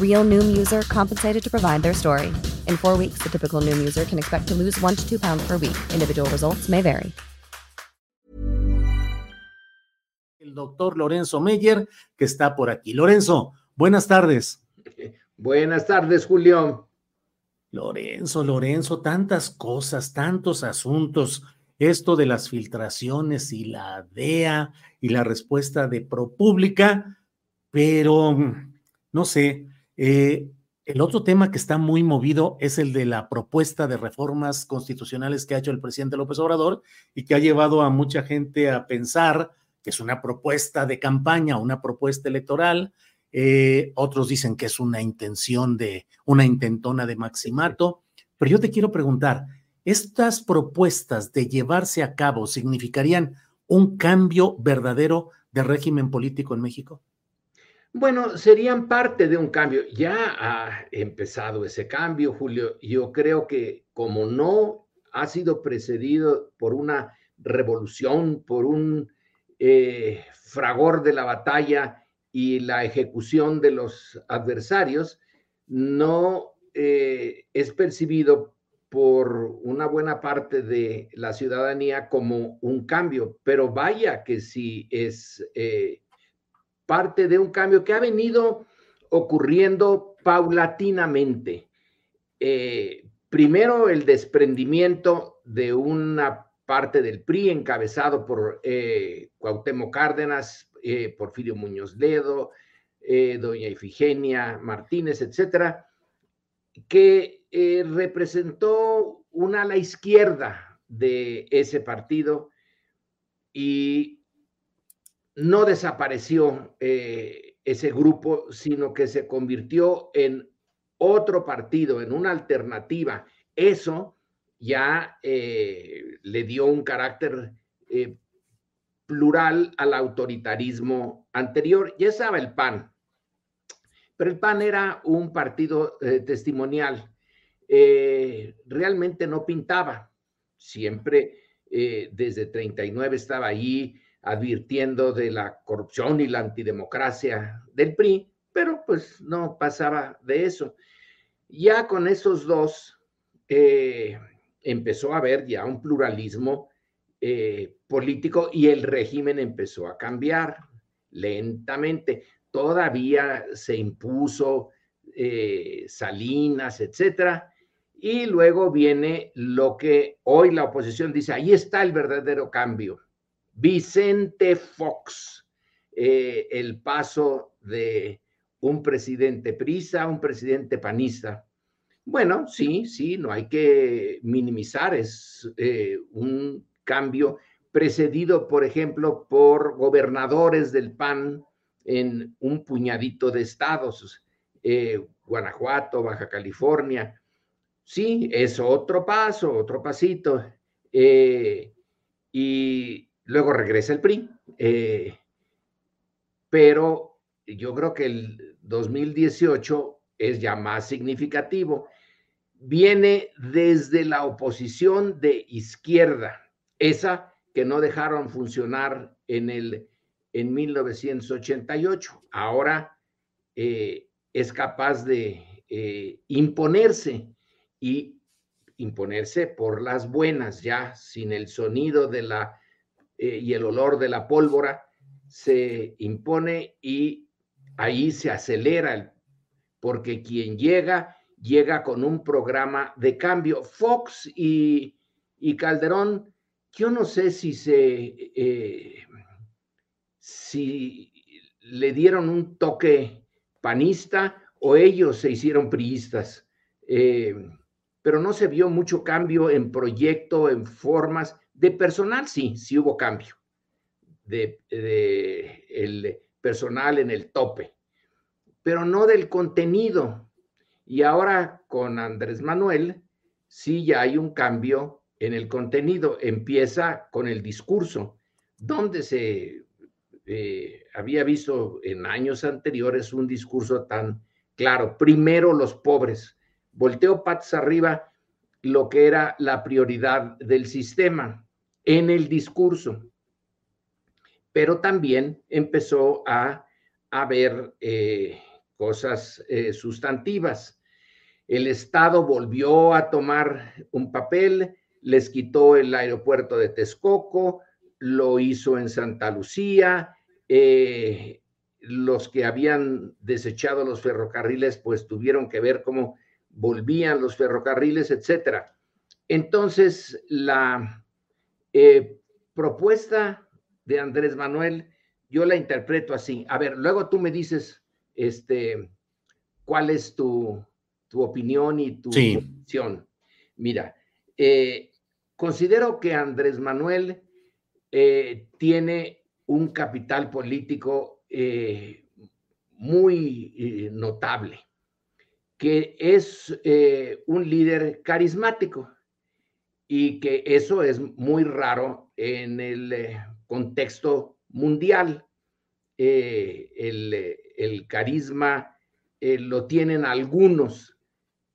Real Noom user compensated to provide their story. In four weeks, the typical Noom user can expect to lose one to two pounds per week. Individual results may vary. El doctor Lorenzo Meyer, que está por aquí. Lorenzo, buenas tardes. Buenas tardes, Julio. Lorenzo, Lorenzo, tantas cosas, tantos asuntos. Esto de las filtraciones y la DEA y la respuesta de ProPública, pero no sé, eh, el otro tema que está muy movido es el de la propuesta de reformas constitucionales que ha hecho el presidente López Obrador y que ha llevado a mucha gente a pensar que es una propuesta de campaña, una propuesta electoral. Eh, otros dicen que es una intención de, una intentona de maximato. Pero yo te quiero preguntar, ¿estas propuestas de llevarse a cabo significarían un cambio verdadero de régimen político en México? Bueno, serían parte de un cambio. Ya ha empezado ese cambio, Julio. Yo creo que como no ha sido precedido por una revolución, por un eh, fragor de la batalla y la ejecución de los adversarios, no eh, es percibido por una buena parte de la ciudadanía como un cambio, pero vaya que sí es eh, parte de un cambio que ha venido ocurriendo paulatinamente. Eh, primero, el desprendimiento de una parte del PRI encabezado por eh, Cuauhtémoc Cárdenas, eh, Porfirio Muñoz Ledo, eh, doña Ifigenia Martínez, etcétera, que representó una ala izquierda de ese partido y no desapareció eh, ese grupo, sino que se convirtió en otro partido, en una alternativa. Eso ya eh, le dio un carácter eh, plural al autoritarismo anterior. Ya estaba el PAN, pero el PAN era un partido testimonial. realmente no pintaba. Siempre desde 39 estaba allí advirtiendo de la corrupción y la antidemocracia del PRI, pero pues no pasaba de eso. Ya con esos dos eh, empezó a haber ya un pluralismo eh, político y el régimen empezó a cambiar lentamente. Todavía se impuso eh, Salinas, etcétera. Y luego viene lo que hoy la oposición dice, ahí está el verdadero cambio Vicente Fox, eh, el paso de un presidente prisa, un presidente panista. Bueno, sí, sí, no hay que minimizar, es eh, un cambio precedido, por ejemplo, por gobernadores del PAN en un puñadito de estados, eh, Guanajuato, Baja California. Sí, es otro paso, otro pasito. y Luego regresa el PRI, eh, pero yo creo que el 2018 es ya más significativo. Viene desde la oposición de izquierda, esa que no dejaron funcionar en, el, en 1988. Ahora eh, es capaz de eh, imponerse y imponerse por las buenas, ya sin el sonido de la eh, y el olor de la pólvora se impone y ahí se acelera, porque quien llega, llega con un programa de cambio. Fox y, Calderón, yo no sé si se, eh, si le dieron un toque panista o ellos se hicieron priistas, eh, pero no se vio mucho cambio en proyecto, en formas. De personal, sí, sí hubo cambio. De, el personal en el tope, pero no del contenido. Y ahora con Andrés Manuel, sí ya hay un cambio en el contenido. Empieza con el discurso, donde se eh, había visto en años anteriores un discurso tan claro. Primero los pobres. Volteo patas arriba lo que era la prioridad del sistema en el discurso. Pero también empezó a, ver eh, cosas eh, sustantivas. El Estado volvió a tomar un papel, les quitó el aeropuerto de Texcoco, lo hizo en Santa Lucía, eh, los que habían desechado los ferrocarriles, pues tuvieron que ver cómo volvían los ferrocarriles, etcétera. Entonces, la eh, propuesta de Andrés Manuel, yo la interpreto así. A ver, luego tú me dices este, cuál es tu, opinión y tu posición. Mira, eh, considero que Andrés Manuel eh, tiene un capital político eh, muy notable, que es un líder carismático y que eso es muy raro en el contexto mundial. el, el carisma eh, lo tienen algunos,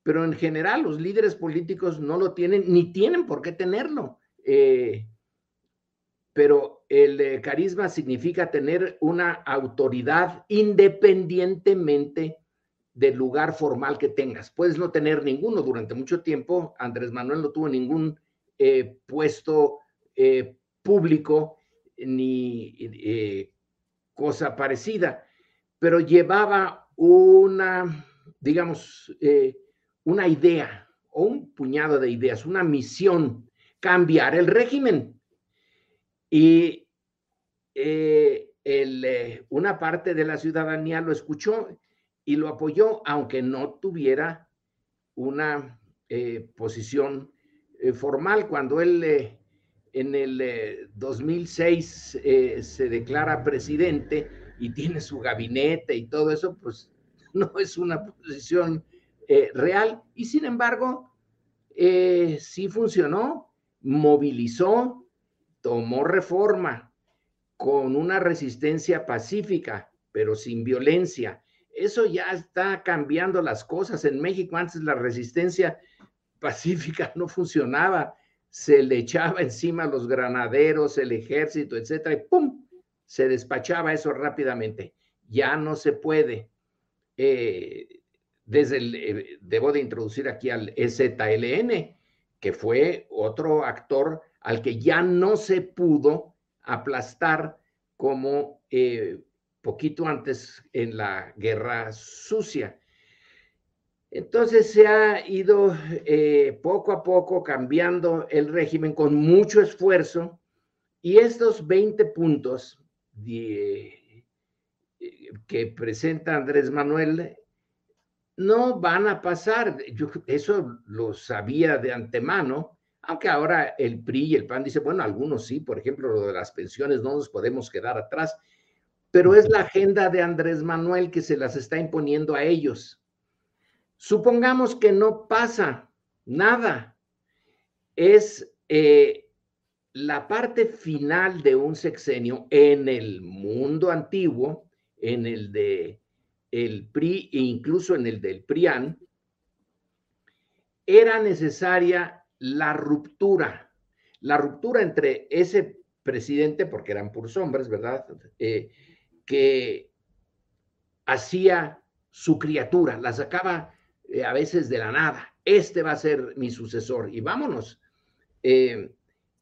pero en general los líderes políticos no lo tienen ni tienen por qué tenerlo. Eh, pero el eh, carisma significa tener una autoridad independientemente del lugar formal que tengas. Puedes no tener ninguno durante mucho tiempo. Andrés Manuel no tuvo ningún puesto público ni cosa parecida pero llevaba una, digamos, eh, una idea o un puñado de ideas, una misión, cambiar el régimen. Y eh, eh, una parte de la ciudadanía lo escuchó y lo apoyó, aunque no tuviera una posición formal. Cuando él en el 2006 se declara presidente, y tiene su gabinete y todo eso, pues no es una posición eh, real. Y sin embargo, eh, sí funcionó, movilizó, tomó reforma con una resistencia pacífica, pero sin violencia. Eso ya está cambiando las cosas. En México antes la resistencia pacífica no funcionaba. Se le echaba encima a los granaderos, el ejército, etcétera, y ¡pum! se despachaba eso rápidamente. Ya no se puede. Eh, desde el, eh, debo de introducir aquí al EZLN, que fue otro actor al que ya no se pudo aplastar como eh, poquito antes en la guerra sucia. Entonces se ha ido poco a poco cambiando el régimen con mucho esfuerzo y estos 20 puntos eh, que presenta Andrés Manuel no van a pasar. Yo eso lo sabía de antemano, aunque ahora el PRI y el PAN dicen, bueno, algunos sí, por ejemplo, lo de las pensiones no nos podemos quedar atrás, pero es la agenda de Andrés Manuel que se las está imponiendo a ellos. Supongamos que no pasa nada. Es eh, la parte final de un sexenio en el mundo antiguo, en el de el PRI e incluso en el del PRIAN, era necesaria la ruptura, la ruptura entre ese presidente, porque eran puros hombres, ¿verdad? Eh, que hacía su criatura, la sacaba eh, a veces de la nada. Este va a ser mi sucesor y vámonos. Eh,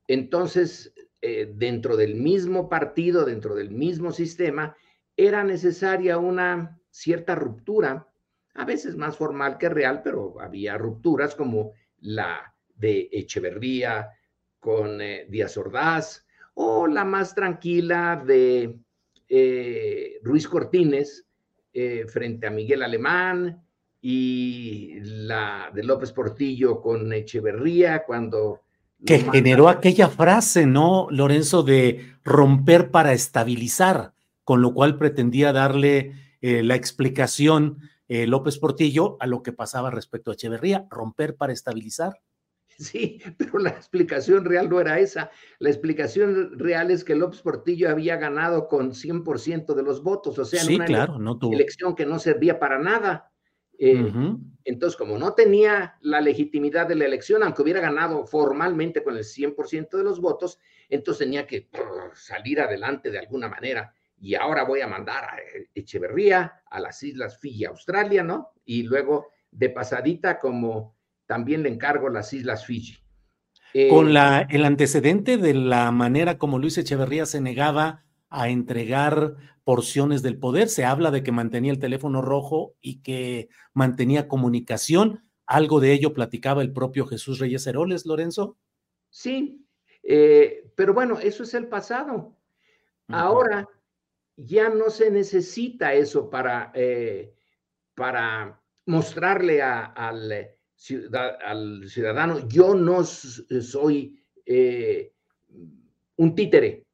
entonces, eh, dentro del mismo partido, dentro del mismo sistema, era necesaria una cierta ruptura, a veces más formal que real, pero había rupturas como la de Echeverría con Díaz Ordaz o la más tranquila de eh, Ruiz Cortines eh, frente a Miguel Alemán y la de López Portillo con Echeverría cuando... Que generó aquella frase, ¿no, Lorenzo, de romper para estabilizar, con lo cual pretendía darle la explicación López Portillo a lo que pasaba respecto a Echeverría, romper para estabilizar. Sí, pero la explicación real no era esa. La explicación real es que López Portillo había ganado con 100% de los votos, o sea, en una elección que no servía para nada. Eh, entonces, como no tenía la legitimidad de la elección, aunque hubiera ganado formalmente con el 100% de los votos, entonces tenía que salir adelante de alguna manera. Y ahora voy a mandar a Echeverría a las Islas Fiji, Australia, ¿no? Y luego de pasadita como también le encargo las Islas Fiji. Con eh, la, el antecedente de la manera como Luis Echeverría se negaba a entregar porciones del poder, se habla de que mantenía el teléfono rojo y que mantenía comunicación. ¿Algo de ello platicaba el propio Jesús Reyes Heroles, Lorenzo? Sí, eh, pero bueno, eso es el pasado. Ahora ya no se necesita eso para, eh, para mostrarle al, al ciudadano, yo no soy eh, un títere,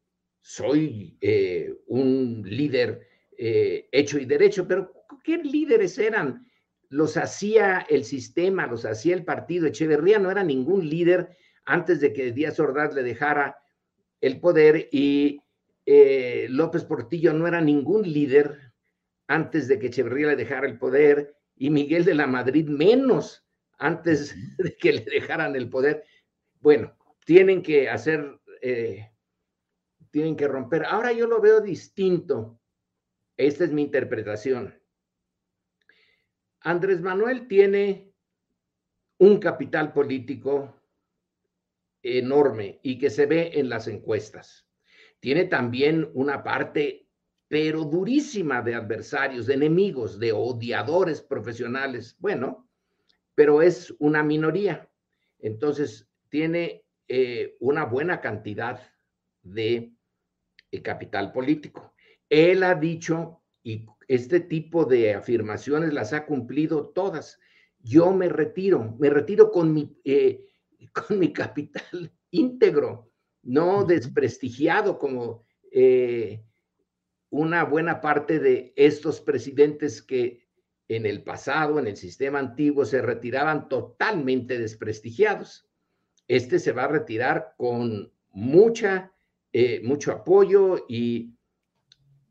soy eh, un líder eh, hecho y derecho, pero ¿qué líderes eran? Los hacía el sistema, los hacía el partido. Echeverría no era ningún líder antes de que Díaz Ordaz le dejara el poder y López Portillo no era ningún líder antes de que Echeverría le dejara el poder y Miguel de la Madrid menos antes de que le dejaran el poder. Bueno, tienen que hacer, eh, tienen que romper. Ahora yo lo veo distinto. Esta es mi interpretación. Andrés Manuel tiene un capital político enorme y que se ve en las encuestas. Tiene también una parte, pero durísima, de adversarios, de enemigos, de odiadores profesionales. Bueno, pero es una minoría. Entonces, tiene eh, una buena cantidad de eh, capital político. Él ha dicho, y este tipo de afirmaciones las ha cumplido todas, yo me retiro, me retiro con mi, eh, con mi capital íntegro, no desprestigiado como una buena parte de estos presidentes que en el pasado, en el sistema antiguo, se retiraban totalmente desprestigiados. Este se va a retirar con mucha, eh, mucho apoyo y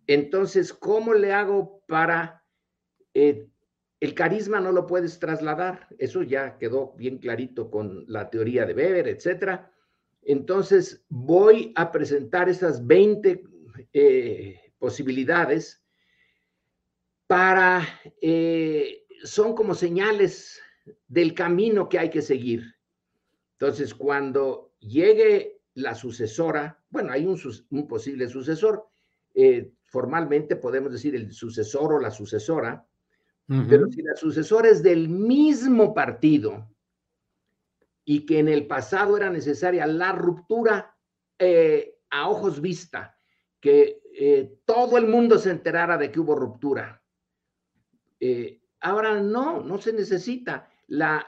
entonces, ¿cómo le hago para... Eh, el carisma no lo puedes trasladar, eso ya quedó bien clarito con la teoría de Weber, etcétera. Entonces, voy a presentar esas 20 eh, posibilidades para, eh, son como señales del camino que hay que seguir. Entonces, cuando llegue la sucesora, bueno, hay un, posible sucesor, eh, formalmente podemos decir el sucesor o la sucesora, pero si la sucesora es del mismo partido y que en el pasado era necesaria la ruptura eh, a ojos vista, que todo el mundo se enterara de que hubo ruptura, eh, ahora no, no se necesita. La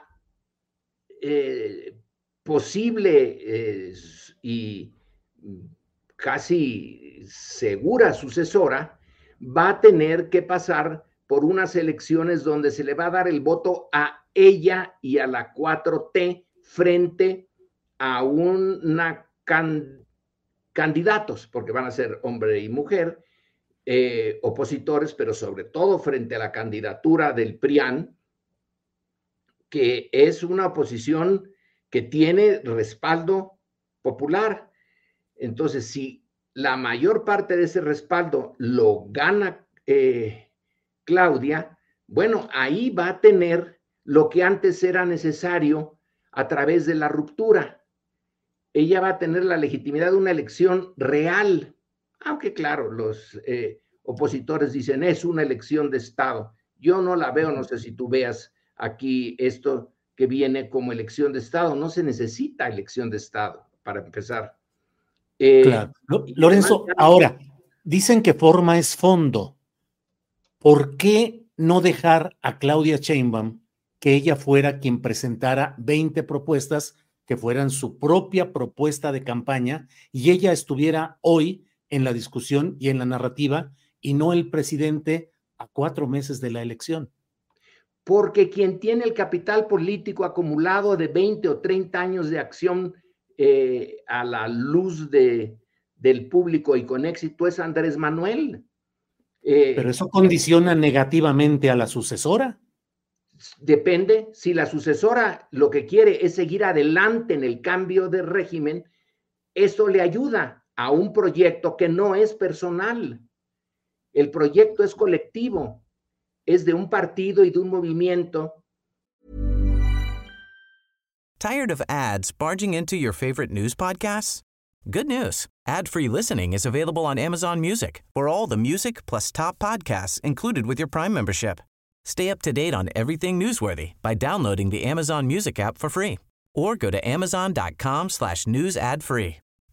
eh, posible eh, y casi segura sucesora va a tener que pasar por unas elecciones donde se le va a dar el voto a ella y a la 4T frente a una candidatos, porque van a ser hombre y mujer, eh, opositores, pero sobre todo frente a la candidatura del PRIAN, que es una oposición que tiene respaldo popular. Entonces, si la mayor parte de ese respaldo lo gana eh, Claudia, bueno, ahí va a tener lo que antes era necesario a través de la ruptura. Ella va a tener la legitimidad de una elección real, aunque claro, los eh, opositores dicen es una elección de Estado. Yo no la veo, no sé si tú veas aquí esto que viene como elección de Estado. No se necesita elección de Estado para empezar. Eh, claro. Lorenzo, ahora, dicen que forma es fondo. ¿Por qué no dejar a Claudia Sheinbaum que ella fuera quien presentara 20 propuestas que fueran su propia propuesta de campaña y ella estuviera hoy en la discusión y en la narrativa y no el presidente a cuatro meses de la elección. Porque quien tiene el capital político acumulado de 20 o 30 años de acción eh, a la luz de, del público y con éxito es Andrés Manuel. Eh, Pero eso condiciona negativamente a la sucesora. Depende, si la sucesora lo que quiere es seguir adelante en el cambio de régimen, eso le ayuda a un proyecto que no es personal. El proyecto es colectivo, es de un partido y de un movimiento. Tired of ads barging into your favorite news podcasts? Good news. Ad-free listening is available on Amazon Music. For all the music plus top podcasts included with your Prime membership. Stay up to date on everything newsworthy by downloading the Amazon Music app for free or go to amazon.com slash news ad free.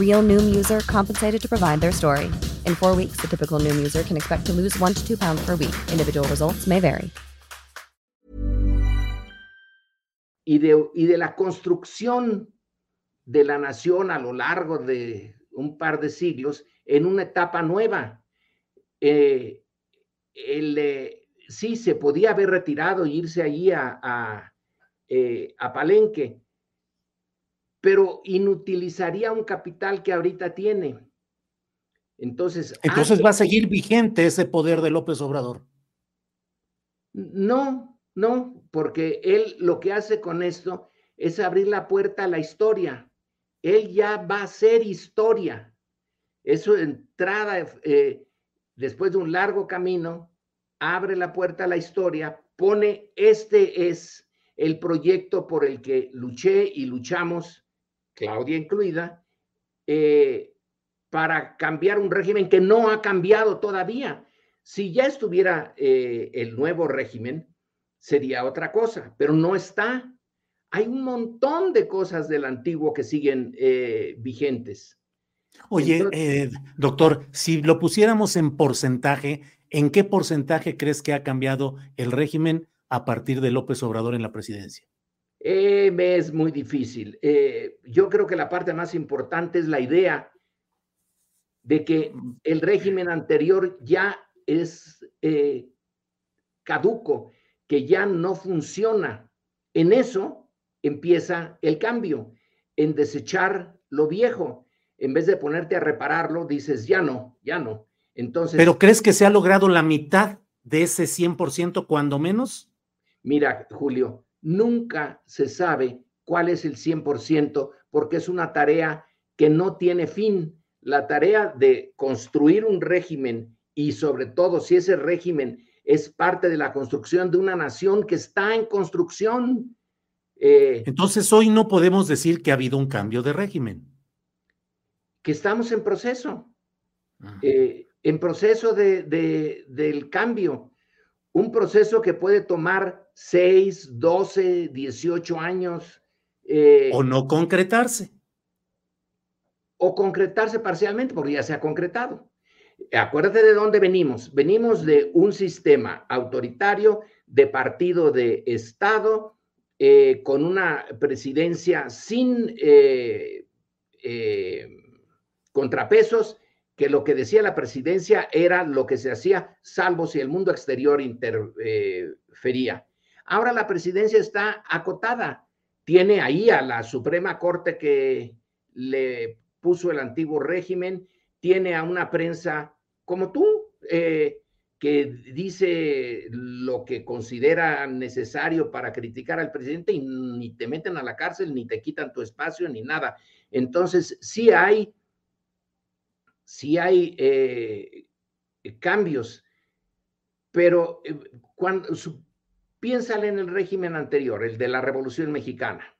Real Noom user compensated to provide their story. In four weeks, the typical Noom user can expect to lose one to two pounds per week. Individual results may vary. Y de, y de la construcción de la nación a lo largo de un par de siglos en una etapa nueva eh, eh, sí se podía haber retirado e irse allí a, eh, a, Palenque, pero inutilizaría un capital que ahorita tiene. Entonces, Entonces va a seguir vigente ese poder de López Obrador. No, no, porque él lo que hace con esto es abrir la puerta a la historia. Él ya va a ser historia. Eso entrada, eh, después de un largo camino, abre la puerta a la historia, pone, este es el proyecto por el que luché y luchamos, Claudia incluida, eh, para cambiar un régimen que no ha cambiado todavía. Si ya estuviera eh, el nuevo régimen, sería otra cosa, pero no está. Hay un montón de cosas del antiguo que siguen eh, vigentes. Oye, doctor, si lo pusiéramos en porcentaje, ¿en qué porcentaje crees que ha cambiado el régimen a partir de López Obrador en la presidencia? Eh, es muy difícil. Eh, yo creo que la parte más importante es la idea de que el régimen anterior ya es caduco, que ya no funciona. En eso empieza el cambio, en desechar lo viejo en vez de ponerte a repararlo, dices, ya no, ya no. Entonces. ¿Pero crees que se ha logrado la mitad de ese 100% cuando menos? Mira, Julio, nunca se sabe cuál es el 100% porque es una tarea que no tiene fin. La tarea de construir un régimen y sobre todo si ese régimen es parte de la construcción de una nación que está en construcción. Eh, Entonces hoy no podemos decir que ha habido un cambio de régimen que estamos en proceso, eh, en proceso de, del cambio, un proceso que puede tomar 6, 12, 18 años. Eh, o no concretarse. O concretarse parcialmente, porque ya se ha concretado. Acuérdate de dónde venimos. Venimos de un sistema autoritario, de partido de Estado, eh, con una presidencia sin contrapesos que lo que decía la presidencia era lo que se hacía, salvo si el mundo exterior interfería. Ahora la presidencia está acotada. Tiene ahí a la Suprema Corte que le puso el antiguo régimen, tiene a una prensa como tú, eh, que dice lo que considera necesario para criticar al presidente y ni te meten a la cárcel, ni te quitan tu espacio, ni nada. Entonces, sí hay, sí hay eh, cambios, pero eh, cuando, piénsale en el régimen anterior, el de la Revolución Mexicana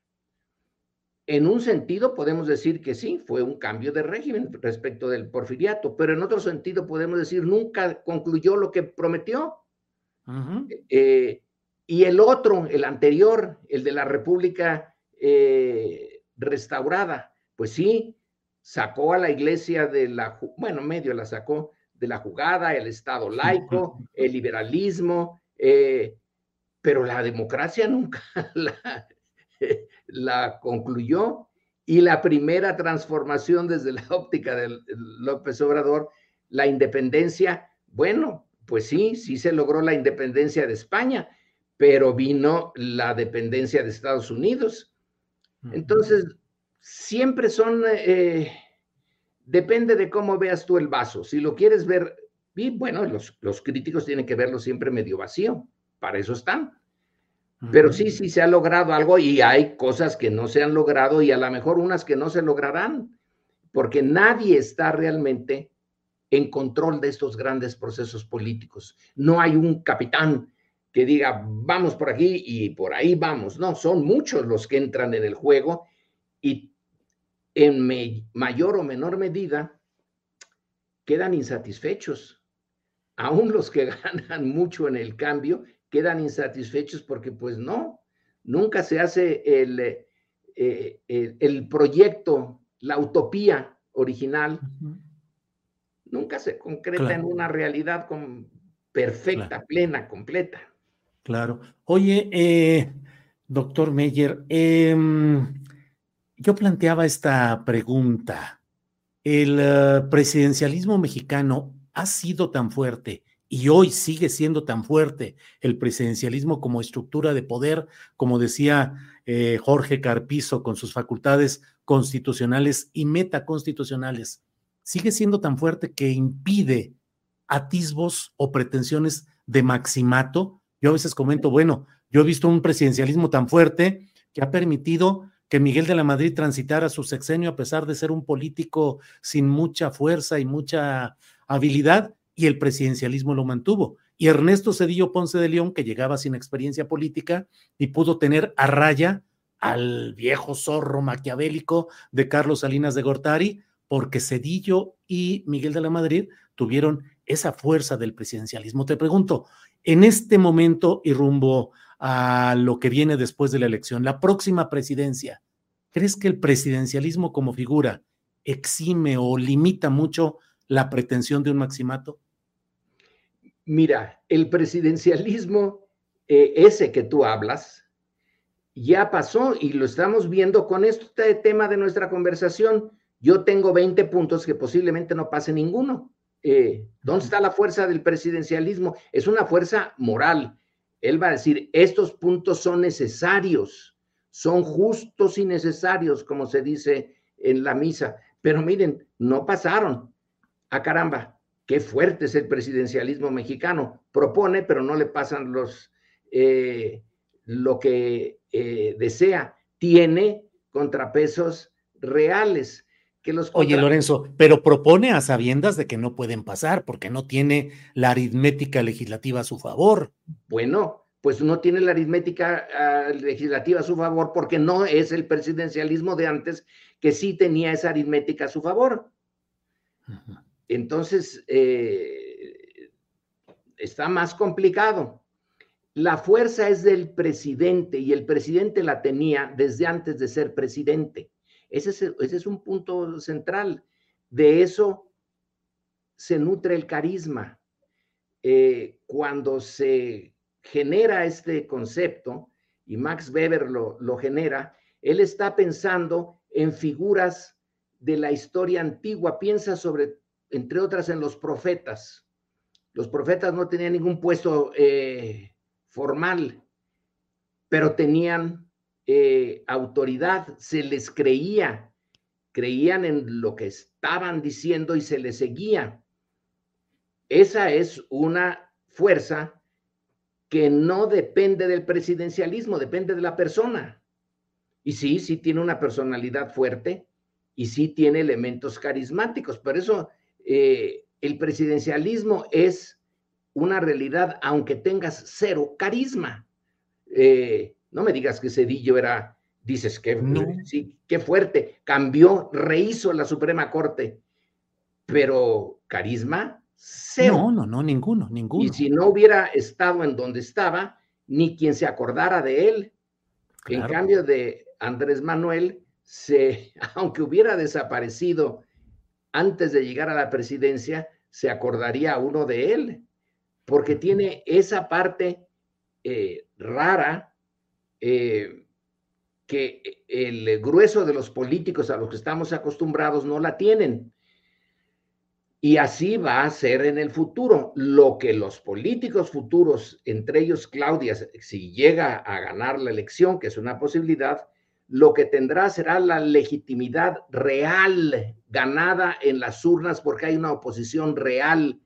en un sentido podemos decir que sí, fue un cambio de régimen respecto del porfiriato, pero en otro sentido podemos decir nunca concluyó lo que prometió. Eh, y el otro, el anterior, el de la República eh, restaurada, pues sí, sacó a la iglesia de la, bueno, medio la sacó de la jugada, el Estado laico, el liberalismo, eh, pero la democracia nunca la, la concluyó. Y la primera transformación desde la óptica de López Obrador, la independencia, bueno, pues sí, sí se logró la independencia de España, pero vino la dependencia de Estados Unidos. Entonces, siempre son, eh, depende de cómo veas tú el vaso. Si lo quieres ver, y bueno, los, los críticos tienen que verlo siempre medio vacío, para eso están. Pero sí, sí se ha logrado algo y hay cosas que no se han logrado y a lo mejor unas que no se lograrán, porque nadie está realmente en control de estos grandes procesos políticos. No hay un capitán que diga, vamos por aquí y por ahí vamos. No, son muchos los que entran en el juego y en mayor o menor medida quedan insatisfechos. Aún los que ganan mucho en el cambio quedan insatisfechos porque pues no, nunca se hace el, eh, el, proyecto, la utopía original, nunca se concreta en una realidad con, perfecta, plena, completa. Claro. Oye, eh, doctor Meyer, em, yo planteaba esta pregunta. ¿El eh, presidencialismo mexicano ha sido tan fuerte y hoy sigue siendo tan fuerte el presidencialismo como estructura de poder, como decía eh, Jorge Carpizo, con sus facultades constitucionales y metaconstitucionales, sigue siendo tan fuerte que impide atisbos o pretensiones de maximato. Yo a veces comento, bueno, yo he visto un presidencialismo tan fuerte que ha permitido que Miguel de la Madrid transitara su sexenio a pesar de ser un político sin mucha fuerza y mucha habilidad, y el presidencialismo lo mantuvo. Y Ernesto Cedillo Ponce de León, que llegaba sin experiencia política y pudo tener a raya al viejo zorro maquiavélico de Carlos Salinas de Gortari, porque Cedillo y Miguel de la Madrid tuvieron esa fuerza del presidencialismo. Te pregunto, en este momento y rumbo a lo que viene después de la elección, la próxima presidencia, ¿crees que el presidencialismo como figura exime o limita mucho la pretensión de un maximato? Mira, el presidencialismo, eh, ese que tú hablas, ya pasó y lo estamos viendo con este tema de nuestra conversación. Yo tengo 20 puntos que posiblemente no pase ninguno. Eh, ¿Dónde está la fuerza del presidencialismo? Es una fuerza moral. Él va a decir, estos puntos son necesarios, son justos y necesarios, como se dice en la misa. Pero miren, no pasaron. A ah, caramba, qué fuerte es el presidencialismo mexicano. Propone, pero no le pasan los, eh, lo que eh, desea. Tiene contrapesos reales. Que los Oye, Lorenzo, pero propone a sabiendas de que no pueden pasar porque no tiene la aritmética legislativa a su favor. Bueno, pues no tiene la aritmética ah, legislativa a su favor porque no es el presidencialismo de antes que sí tenía esa aritmética a su favor. Entonces, eh, está más complicado. La fuerza es del presidente y el presidente la tenía desde antes de ser presidente. Ese es, un punto central. De eso se nutre el carisma. Eh, cuando se genera este concepto, y Max Weber lo, lo genera, él está pensando en figuras de la historia antigua, piensa sobre entre otras en los profetas. Los profetas no tenían ningún puesto eh, formal, pero tenían eh, autoridad, se les creía, creían en lo que estaban diciendo y se les seguía. Esa es una fuerza que no depende del presidencialismo, depende de la persona. Y sí, sí tiene una personalidad fuerte y sí tiene elementos carismáticos. Por eso eh, el presidencialismo es una realidad, aunque tengas cero carisma. Eh, no me digas que Cedillo era, dices que sí, qué fuerte, cambió, rehizo la Suprema Corte, pero carisma, cero. No, no, no, ninguno, ninguno. Y si no hubiera estado en donde estaba, ni quien se acordara de él. En cambio de Andrés Manuel, se, aunque hubiera desaparecido antes de llegar a la presidencia, se acordaría uno de él, porque tiene esa parte eh, rara eh, que el grueso de los políticos a los que estamos acostumbrados no la tienen. Y así va a ser en el futuro. Lo que los políticos futuros, entre ellos Claudia, si llega a ganar la elección, que es una posibilidad, lo que tendrá será la legitimidad real ganada en las urnas porque hay una oposición real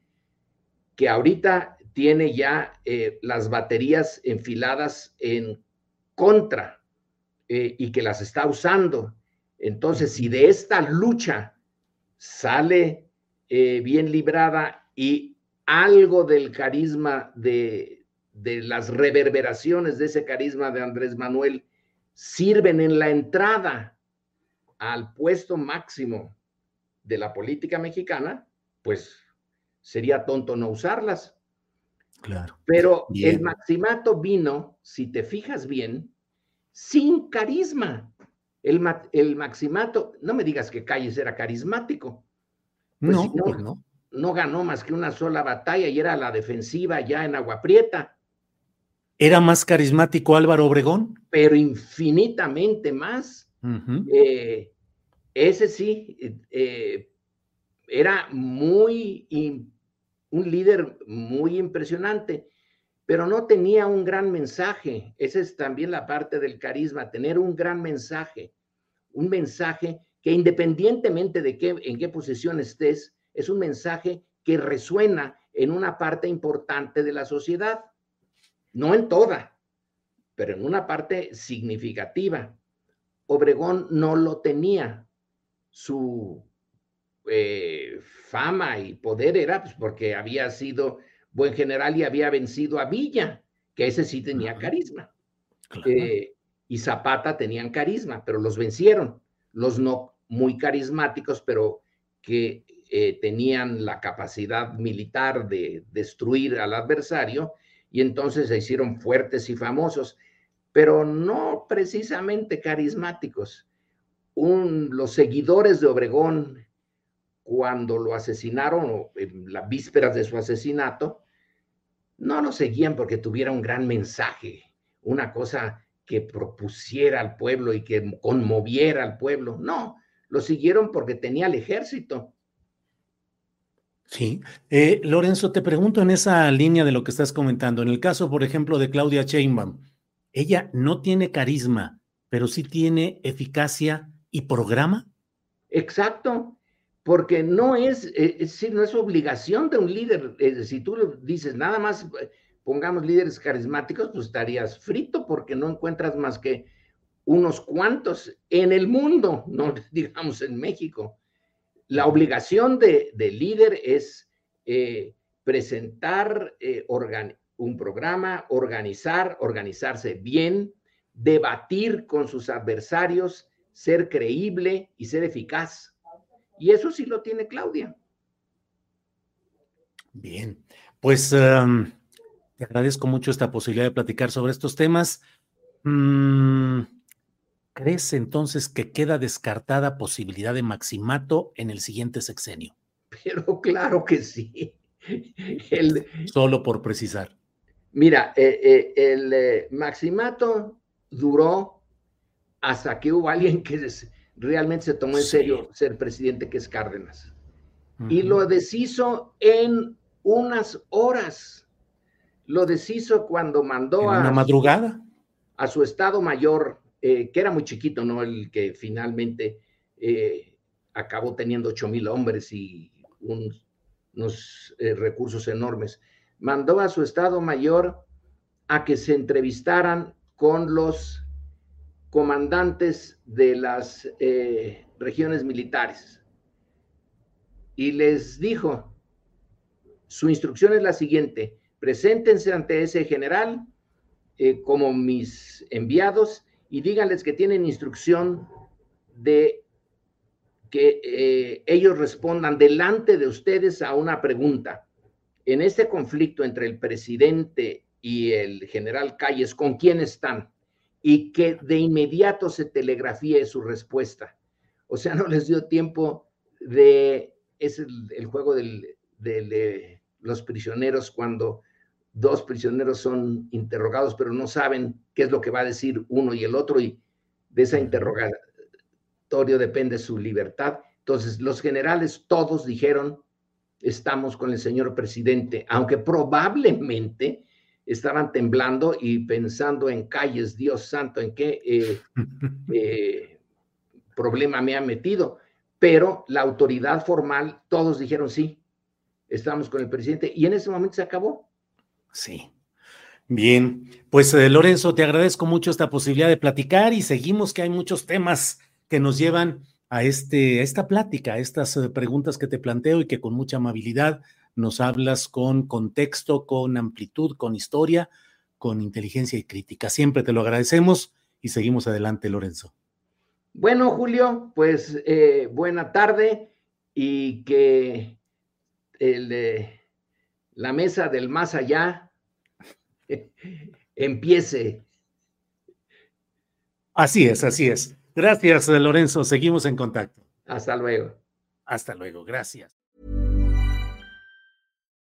que ahorita tiene ya eh, las baterías enfiladas en contra eh, y que las está usando. Entonces, si de esta lucha sale eh, bien librada y algo del carisma de, de las reverberaciones de ese carisma de Andrés Manuel, sirven en la entrada al puesto máximo de la política mexicana, pues sería tonto no usarlas. Claro. Pero el maximato vino, si te fijas bien, sin carisma. El, el maximato, no me digas que Calles era carismático. Pues no, no, no. No ganó más que una sola batalla y era la defensiva ya en Agua Prieta. ¿Era más carismático Álvaro Obregón? Pero infinitamente más. Eh, ese sí, eh, era muy, un líder muy impresionante, pero no tenía un gran mensaje. Esa es también la parte del carisma, tener un gran mensaje, un mensaje que independientemente de qué, en qué posición estés, es un mensaje que resuena en una parte importante de la sociedad no en toda, pero en una parte significativa. Obregón no lo tenía. Su eh, fama y poder era pues, porque había sido buen general y había vencido a Villa, que ese sí tenía carisma. Eh, y Zapata tenían carisma, pero los vencieron. Los no muy carismáticos, pero que eh, tenían la capacidad militar de destruir al adversario, y entonces se hicieron fuertes y famosos, pero no precisamente carismáticos. los seguidores de Obregón, cuando lo asesinaron, en las vísperas de su asesinato, no lo seguían porque tuviera un gran mensaje, una cosa que propusiera al pueblo y que conmoviera al pueblo. No, lo siguieron porque tenía el ejército Sí. Eh, Lorenzo, te pregunto en esa línea de lo que estás comentando. En el caso, por ejemplo, de Claudia Sheinbaum, ella no tiene carisma, pero sí tiene eficacia y programa. Exacto, porque no es, eh, es no es obligación de un líder. si tú dices nada más eh, pongamos líderes carismáticos, pues estarías frito porque no encuentras más que unos cuantos en el mundo, no digamos en México. La obligación de, líder es eh, presentar un programa, organizar, organizarse bien, debatir con sus adversarios, ser creíble y ser eficaz. Y eso sí lo tiene Claudia. Bien, pues em, te agradezco mucho esta posibilidad de platicar sobre estos temas. Mm, ¿Crees entonces que queda descartada posibilidad de maximato en el siguiente sexenio? Pero claro que sí. Solo por precisar. Mira, eh, eh, el eh, maximato duró hasta que hubo alguien que realmente se tomó en serio ser presidente, que es Cárdenas. Y lo deshizo en unas horas. Lo deshizo cuando mandó a... Una madrugada. a su estado mayor eh, que era muy chiquito, ¿no? El que finalmente eh, acabó teniendo ocho mil hombres y unos eh, recursos enormes. mandó a su Estado Mayor a que se entrevistaran con los comandantes de las eh, regiones militares. Y les dijo, su instrucción es la siguiente, preséntense ante ese general eh, como mis enviados y díganles que tienen instrucción de que eh, ellos respondan delante de ustedes a una pregunta. En este conflicto entre el presidente y el general Calles, ¿con quién están? Y que de inmediato se telegrafíe su respuesta. O sea, no les dio tiempo de, es el, juego de los prisioneros cuando dos prisioneros son interrogados, pero no saben qué es lo que va a decir uno y el otro, y de esa interrogatorio depende su libertad. Entonces, los generales todos dijeron, estamos con el señor presidente, aunque probablemente estaban temblando y pensando en calles, Dios santo, en qué eh, eh, problema me ha metido. Pero la autoridad formal, todos dijeron sí, estamos con el presidente, y en ese momento se acabó. Sí. Bien, pues eh, Lorenzo, te agradezco mucho esta posibilidad de platicar y seguimos que hay muchos temas que nos llevan a, este, esta plática, a estas preguntas que te planteo y que con mucha amabilidad nos hablas con contexto, con amplitud, con historia, con inteligencia y crítica. Siempre te lo agradecemos y seguimos adelante, Lorenzo. Bueno, Julio, pues eh, buena tarde y que el, la mesa del más allá empiece. Así es, así es. Gracias, Lorenzo. Seguimos en contacto. Hasta luego. Hasta luego. Gracias.